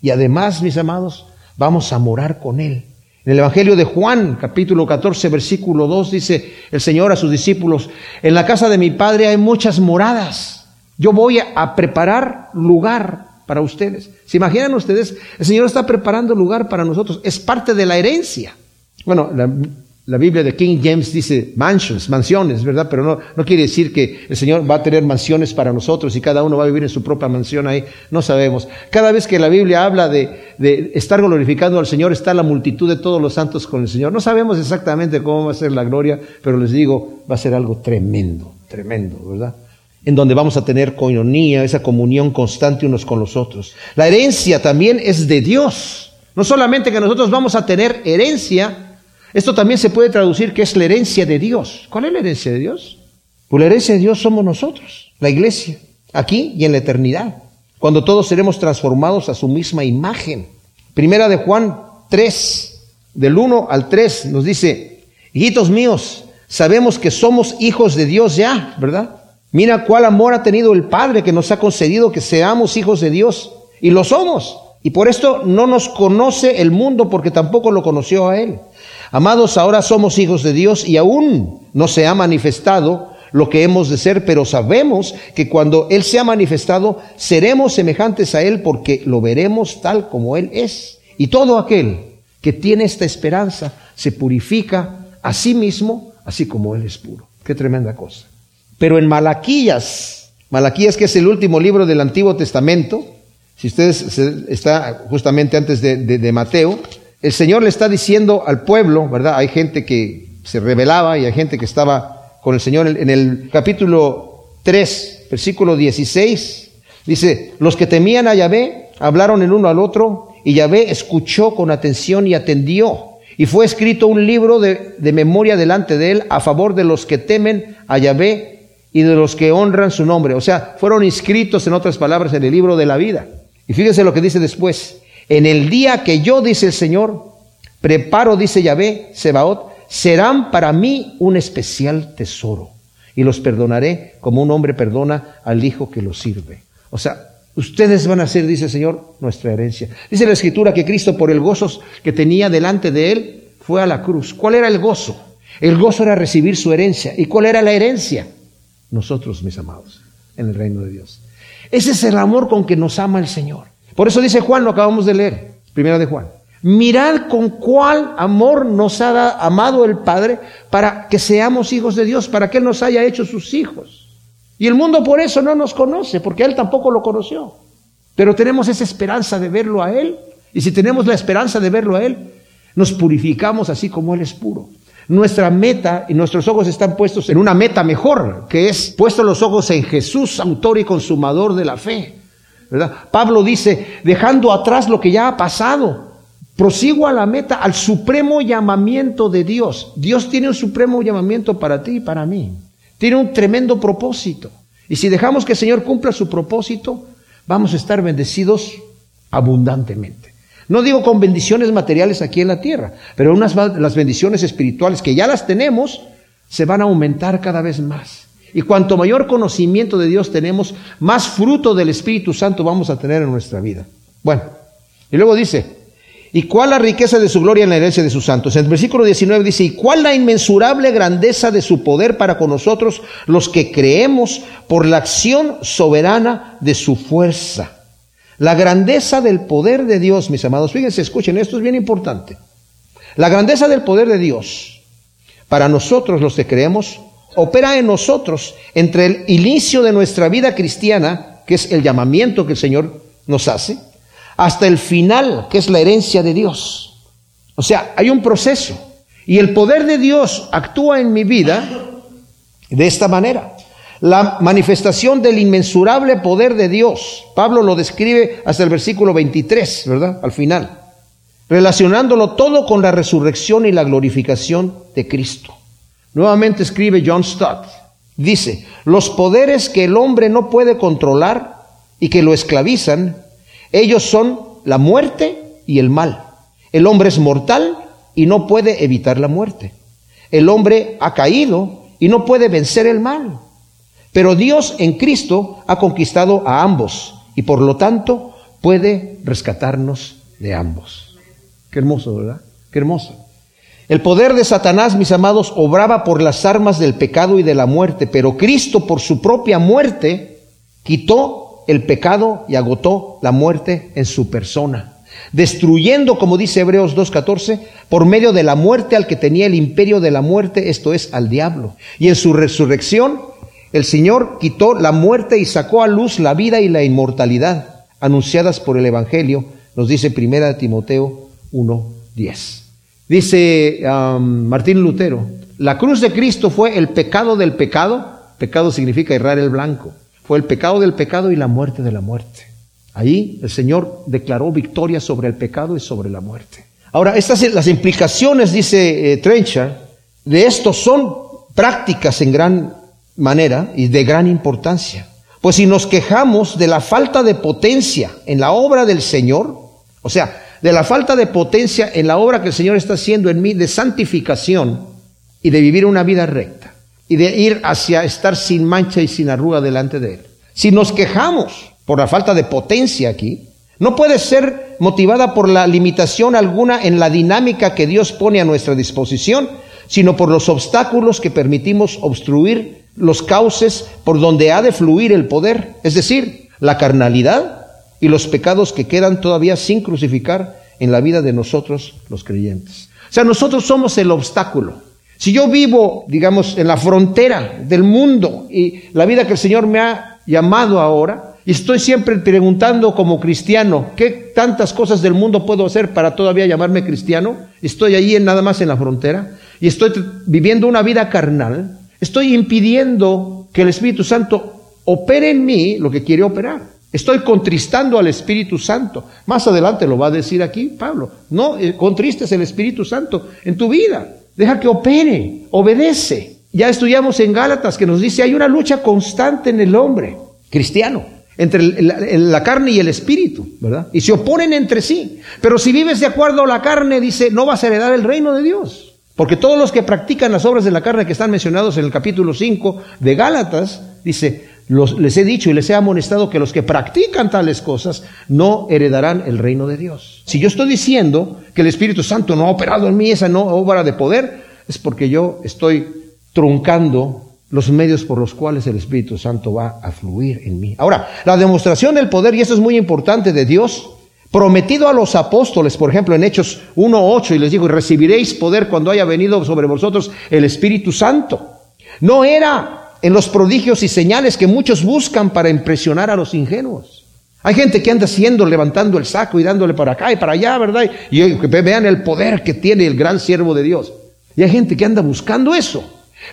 Y además, mis amados, vamos a morar con Él. En el Evangelio de Juan, capítulo 14, versículo 2, dice el Señor a sus discípulos, en la casa de mi Padre hay muchas moradas. Yo voy a preparar lugar para ustedes. ¿Se imaginan ustedes? El Señor está preparando lugar para nosotros. Es parte de la herencia. Bueno, la, Biblia de King James dice mansions, mansiones, ¿verdad? Pero no, no quiere decir que el Señor va a tener mansiones para nosotros y cada uno va a vivir en su propia mansión ahí. No sabemos. Cada vez que la Biblia habla de, de estar glorificando al Señor, está la multitud de todos los santos con el Señor. No sabemos exactamente cómo va a ser la gloria, pero les digo, va a ser algo tremendo, tremendo, ¿verdad? en donde vamos a tener coinonía, esa comunión constante unos con los otros. La herencia también es de Dios. No solamente que nosotros vamos a tener herencia, esto también se puede traducir que es la herencia de Dios. ¿Cuál es la herencia de Dios? Pues la herencia de Dios somos nosotros, la iglesia, aquí y en la eternidad, cuando todos seremos transformados a su misma imagen. Primera de Juan 3, del 1 al 3, nos dice, hijitos míos, sabemos que somos hijos de Dios ya, ¿verdad? Mira cuál amor ha tenido el Padre que nos ha concedido que seamos hijos de Dios. Y lo somos. Y por esto no nos conoce el mundo porque tampoco lo conoció a Él. Amados, ahora somos hijos de Dios y aún no se ha manifestado lo que hemos de ser, pero sabemos que cuando Él se ha manifestado, seremos semejantes a Él porque lo veremos tal como Él es. Y todo aquel que tiene esta esperanza se purifica a sí mismo, así como Él es puro. Qué tremenda cosa. Pero en Malaquías, Malaquías que es el último libro del Antiguo Testamento, si ustedes está justamente antes de, de Mateo, el Señor le está diciendo al pueblo, ¿verdad? Hay gente que se rebelaba y hay gente que estaba con el Señor. En el capítulo 3, versículo 16, dice, los que temían a Yahvé hablaron el uno al otro y Yahvé escuchó con atención y atendió. Y fue escrito un libro de, de memoria delante de él a favor de los que temen a Yahvé y de los que honran su nombre. O sea, fueron inscritos, en otras palabras, en el libro de la vida. Y fíjense lo que dice después. En el día que yo, dice el Señor, preparo, dice Yahvé, Sebaot, serán para mí un especial tesoro y los perdonaré como un hombre perdona al hijo que lo sirve. O sea, ustedes van a ser, dice el Señor, nuestra herencia. Dice la Escritura que Cristo por el gozo que tenía delante de él fue a la cruz. ¿Cuál era el gozo? El gozo era recibir su herencia. ¿Y cuál era la herencia? Nosotros, mis amados, en el reino de Dios. Ese es el amor con que nos ama el Señor. Por eso dice Juan, lo acabamos de leer, primera de Juan. Mirad con cuál amor nos ha amado el Padre para que seamos hijos de Dios, para que Él nos haya hecho sus hijos. Y el mundo por eso no nos conoce, porque Él tampoco lo conoció. Pero tenemos esa esperanza de verlo a Él. Y si tenemos la esperanza de verlo a Él, nos purificamos así como Él es puro. Nuestra meta y nuestros ojos están puestos en una meta mejor, que es puestos los ojos en Jesús, autor y consumador de la fe. Pablo dice, dejando atrás lo que ya ha pasado, prosigo a la meta, al supremo llamamiento de Dios. Dios tiene un supremo llamamiento para ti y para mí. Tiene un tremendo propósito. Y si dejamos que el Señor cumpla su propósito, vamos a estar bendecidos abundantemente. No digo con bendiciones materiales aquí en la tierra, pero unas, las bendiciones espirituales que ya las tenemos se van a aumentar cada vez más. Y cuanto mayor conocimiento de Dios tenemos, más fruto del Espíritu Santo vamos a tener en nuestra vida. Bueno, y luego dice, ¿y cuál la riqueza de su gloria en la herencia de sus santos? En el versículo 19 dice, ¿y cuál la inmensurable grandeza de su poder para con nosotros los que creemos por la acción soberana de su fuerza? La grandeza del poder de Dios, mis amados, fíjense, escuchen, esto es bien importante. La grandeza del poder de Dios para nosotros los que creemos opera en nosotros entre el inicio de nuestra vida cristiana, que es el llamamiento que el Señor nos hace, hasta el final, que es la herencia de Dios. O sea, hay un proceso. Y el poder de Dios actúa en mi vida de esta manera. La manifestación del inmensurable poder de Dios. Pablo lo describe hasta el versículo 23, ¿verdad? Al final. Relacionándolo todo con la resurrección y la glorificación de Cristo. Nuevamente escribe John Stott. Dice, los poderes que el hombre no puede controlar y que lo esclavizan, ellos son la muerte y el mal. El hombre es mortal y no puede evitar la muerte. El hombre ha caído y no puede vencer el mal. Pero Dios en Cristo ha conquistado a ambos y por lo tanto puede rescatarnos de ambos. Qué hermoso, ¿verdad? Qué hermoso. El poder de Satanás, mis amados, obraba por las armas del pecado y de la muerte, pero Cristo por su propia muerte quitó el pecado y agotó la muerte en su persona, destruyendo, como dice Hebreos 2.14, por medio de la muerte al que tenía el imperio de la muerte, esto es, al diablo. Y en su resurrección, el Señor quitó la muerte y sacó a luz la vida y la inmortalidad, anunciadas por el Evangelio, nos dice 1 Timoteo 1.10. Dice um, Martín Lutero, la cruz de Cristo fue el pecado del pecado, pecado significa errar el blanco, fue el pecado del pecado y la muerte de la muerte. Ahí el Señor declaró victoria sobre el pecado y sobre la muerte. Ahora, estas las implicaciones, dice eh, de esto son prácticas en gran manera y de gran importancia. Pues si nos quejamos de la falta de potencia en la obra del Señor, o sea, de la falta de potencia en la obra que el Señor está haciendo en mí de santificación y de vivir una vida recta y de ir hacia estar sin mancha y sin arruga delante de Él. Si nos quejamos por la falta de potencia aquí, no puede ser motivada por la limitación alguna en la dinámica que Dios pone a nuestra disposición, sino por los obstáculos que permitimos obstruir los cauces por donde ha de fluir el poder, es decir, la carnalidad, y los pecados que quedan todavía sin crucificar en la vida de nosotros los creyentes. O sea, nosotros somos el obstáculo. Si yo vivo, digamos, en la frontera del mundo y la vida que el Señor me ha llamado ahora, y estoy siempre preguntando como cristiano, ¿qué tantas cosas del mundo puedo hacer para todavía llamarme cristiano? Estoy en, nada más en la frontera y estoy viviendo una vida carnal. Estoy impidiendo que el Espíritu Santo opere en mí lo que quiere operar. Estoy contristando al Espíritu Santo. Más adelante lo va a decir aquí Pablo. No, eh, contristes el Espíritu Santo en tu vida. Deja que opere, obedece. Ya estudiamos en Gálatas que nos dice hay una lucha constante en el hombre cristiano entre la, carne y el espíritu, ¿verdad? Y se oponen entre sí. Pero si vives de acuerdo a la carne, dice, no vas a heredar el reino de Dios. Porque todos los que practican las obras de la carne que están mencionados en el capítulo 5 de Gálatas, dice, les he dicho y les he amonestado que los que practican tales cosas no heredarán el reino de Dios. Si yo estoy diciendo que el Espíritu Santo no ha operado en mí esa no obra de poder, es porque yo estoy truncando los medios por los cuales el Espíritu Santo va a fluir en mí. Ahora, la demostración del poder, y esto es muy importante de Dios, prometido a los apóstoles, por ejemplo, en Hechos 1.8, y les digo, recibiréis poder cuando haya venido sobre vosotros el Espíritu Santo. No era en los prodigios y señales que muchos buscan para impresionar a los ingenuos. Hay gente que anda haciendo, levantando el saco y dándole para acá y para allá, ¿verdad? Y vean el poder que tiene el gran siervo de Dios. Y hay gente que anda buscando eso.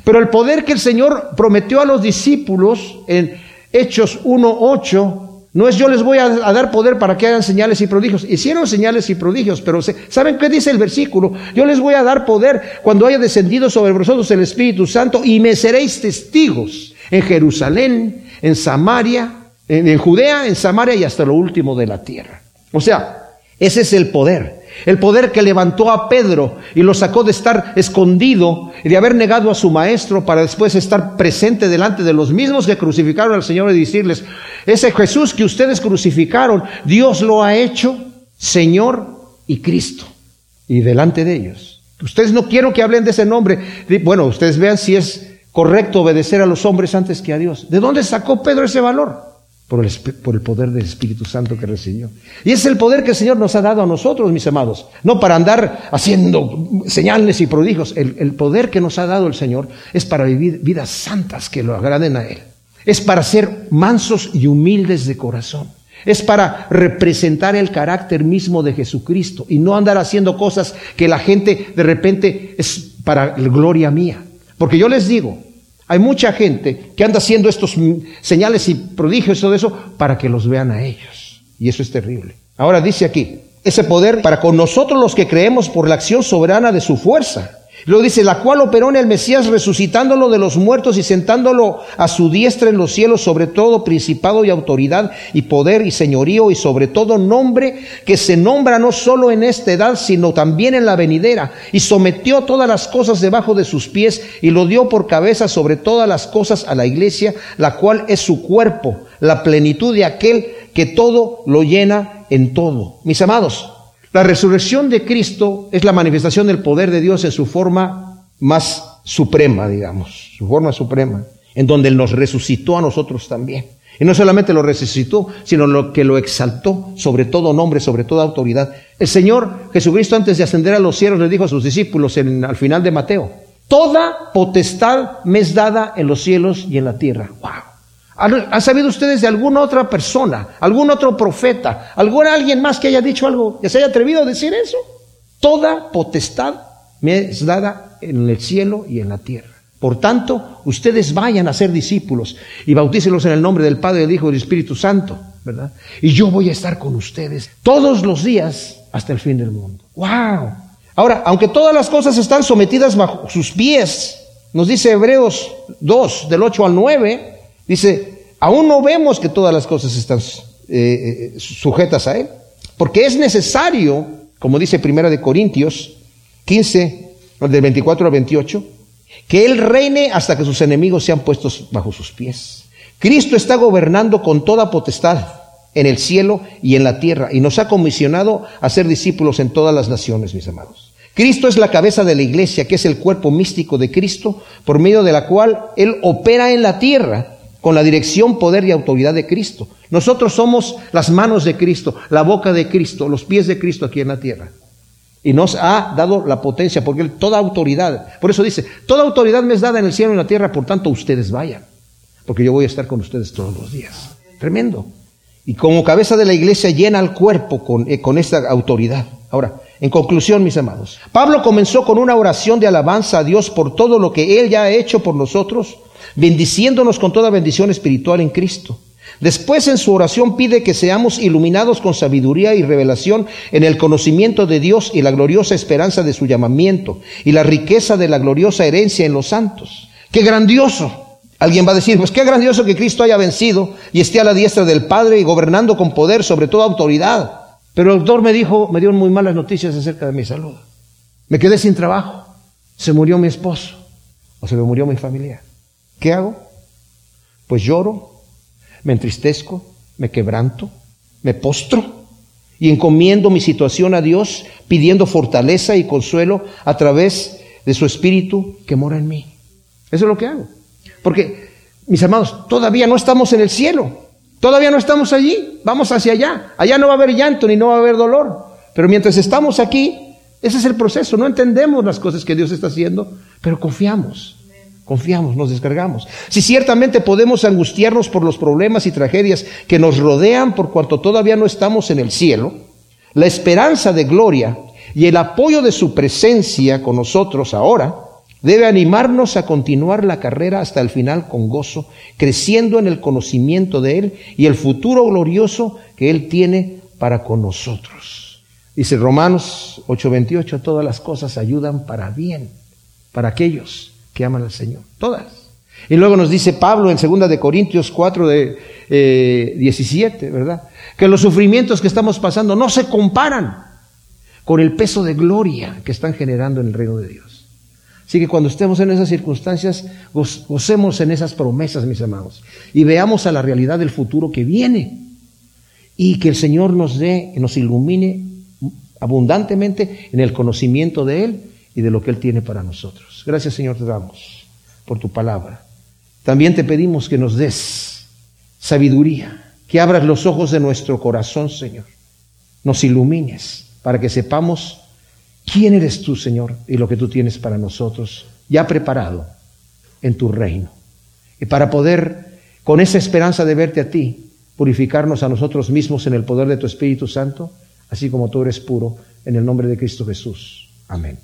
Pero el poder que el Señor prometió a los discípulos en Hechos 1.8 no es yo les voy a, dar poder para que hagan señales y prodigios. Hicieron señales y prodigios, pero ¿saben qué dice el versículo? Yo les voy a dar poder cuando haya descendido sobre vosotros el Espíritu Santo y me seréis testigos en Jerusalén, en Samaria, en, en Judea, en Samaria y hasta lo último de la tierra. O sea, ese es el poder. El poder que levantó a Pedro y lo sacó de estar escondido y de haber negado a su maestro para después estar presente delante de los mismos que crucificaron al Señor y decirles, ese Jesús que ustedes crucificaron, Dios lo ha hecho Señor y Cristo. Y delante de ellos. Ustedes no quiero que hablen de ese nombre. Bueno, ustedes vean si es correcto obedecer a los hombres antes que a Dios. ¿De dónde sacó Pedro ese valor? Por el, poder del Espíritu Santo que recibió. Y es el poder que el Señor nos ha dado a nosotros, mis amados. No para andar haciendo señales y prodigios. El, el poder que nos ha dado el Señor es para vivir vidas santas que lo agraden a Él. Es para ser mansos y humildes de corazón. Es para representar el carácter mismo de Jesucristo y no andar haciendo cosas que la gente de repente es para gloria mía. Porque yo les digo, hay mucha gente que anda haciendo estos señales y prodigios y todo eso para que los vean a ellos. Y eso es terrible. Ahora dice aquí, ese poder para con nosotros los que creemos por la acción soberana de su fuerza Luego dice, la cual operó en el Mesías resucitándolo de los muertos y sentándolo a su diestra en los cielos sobre todo principado y autoridad y poder y señorío y sobre todo nombre que se nombra no solo en esta edad sino también en la venidera y sometió todas las cosas debajo de sus pies y lo dio por cabeza sobre todas las cosas a la iglesia, la cual es su cuerpo, la plenitud de aquel que todo lo llena en todo. Mis amados, la resurrección de Cristo es la manifestación del poder de Dios en su forma más suprema, digamos, su forma suprema, en donde Él nos resucitó a nosotros también. Y no solamente lo resucitó, sino lo que lo exaltó sobre todo nombre, sobre toda autoridad. El Señor Jesucristo antes de ascender a los cielos le dijo a sus discípulos en, al final de Mateo, Toda potestad me es dada en los cielos y en la tierra. ¡Wow! ¿Han sabido ustedes de alguna otra persona, algún otro profeta, algún alguien más que haya dicho algo, que se haya atrevido a decir eso? Toda potestad me es dada en el cielo y en la tierra. Por tanto, ustedes vayan a ser discípulos y bautícelos en el nombre del Padre, del Hijo y del Espíritu Santo, ¿verdad? Y yo voy a estar con ustedes todos los días hasta el fin del mundo. ¡Wow! Ahora, aunque todas las cosas están sometidas bajo sus pies, nos dice Hebreos 2, del 8 al 9, Dice, aún no vemos que todas las cosas están eh, eh, sujetas a Él, porque es necesario, como dice Primera de Corintios 15, del 24 al 28, que Él reine hasta que sus enemigos sean puestos bajo sus pies. Cristo está gobernando con toda potestad en el cielo y en la tierra y nos ha comisionado a ser discípulos en todas las naciones, mis amados. Cristo es la cabeza de la iglesia, que es el cuerpo místico de Cristo, por medio de la cual Él opera en la tierra con la dirección, poder y autoridad de Cristo. Nosotros somos las manos de Cristo, la boca de Cristo, los pies de Cristo aquí en la tierra. Y nos ha dado la potencia, porque toda autoridad, por eso dice, toda autoridad me es dada en el cielo y en la tierra, por tanto ustedes vayan, porque yo voy a estar con ustedes todos los días. Tremendo. Y como cabeza de la iglesia llena al cuerpo con, eh, con esta autoridad. Ahora, en conclusión, mis amados, Pablo comenzó con una oración de alabanza a Dios por todo lo que Él ya ha hecho por nosotros, bendiciéndonos con toda bendición espiritual en Cristo. Después en su oración pide que seamos iluminados con sabiduría y revelación en el conocimiento de Dios y la gloriosa esperanza de su llamamiento y la riqueza de la gloriosa herencia en los santos. ¡Qué grandioso! Alguien va a decir, pues qué grandioso que Cristo haya vencido y esté a la diestra del Padre y gobernando con poder sobre toda autoridad. Pero el doctor me dijo, me dio muy malas noticias acerca de mi salud. Me quedé sin trabajo. Se murió mi esposo o se me murió mi familia. ¿Qué hago? Pues lloro, me entristezco, me quebranto, me postro y encomiendo mi situación a Dios pidiendo fortaleza y consuelo a través de su espíritu que mora en mí. Eso es lo que hago. Porque, mis amados, todavía no estamos en el cielo. Todavía no estamos allí. Vamos hacia allá. Allá no va a haber llanto ni no va a haber dolor. Pero mientras estamos aquí, ese es el proceso. No entendemos las cosas que Dios está haciendo, pero confiamos. Confiamos, nos descargamos. Si ciertamente podemos angustiarnos por los problemas y tragedias que nos rodean por cuanto todavía no estamos en el cielo, la esperanza de gloria y el apoyo de su presencia con nosotros ahora debe animarnos a continuar la carrera hasta el final con gozo, creciendo en el conocimiento de Él y el futuro glorioso que Él tiene para con nosotros. Dice Romanos 8:28, todas las cosas ayudan para bien, para aquellos que aman al Señor, todas. Y luego nos dice Pablo en 2 de Corintios 4 de 17, eh, ¿verdad? Que los sufrimientos que estamos pasando no se comparan con el peso de gloria que están generando en el reino de Dios. Así que cuando estemos en esas circunstancias, gocemos en esas promesas, mis amados, y veamos a la realidad del futuro que viene. Y que el Señor nos dé, nos ilumine abundantemente en el conocimiento de Él y de lo que Él tiene para nosotros. Gracias, Señor, te damos por tu palabra. También te pedimos que nos des sabiduría, que abras los ojos de nuestro corazón, Señor. Nos ilumines para que sepamos ¿Quién eres tú, Señor? Y lo que tú tienes para nosotros ya preparado en tu reino. Y para poder, con esa esperanza de verte a ti, purificarnos a nosotros mismos en el poder de tu Espíritu Santo, así como tú eres puro, en el nombre de Cristo Jesús. Amén.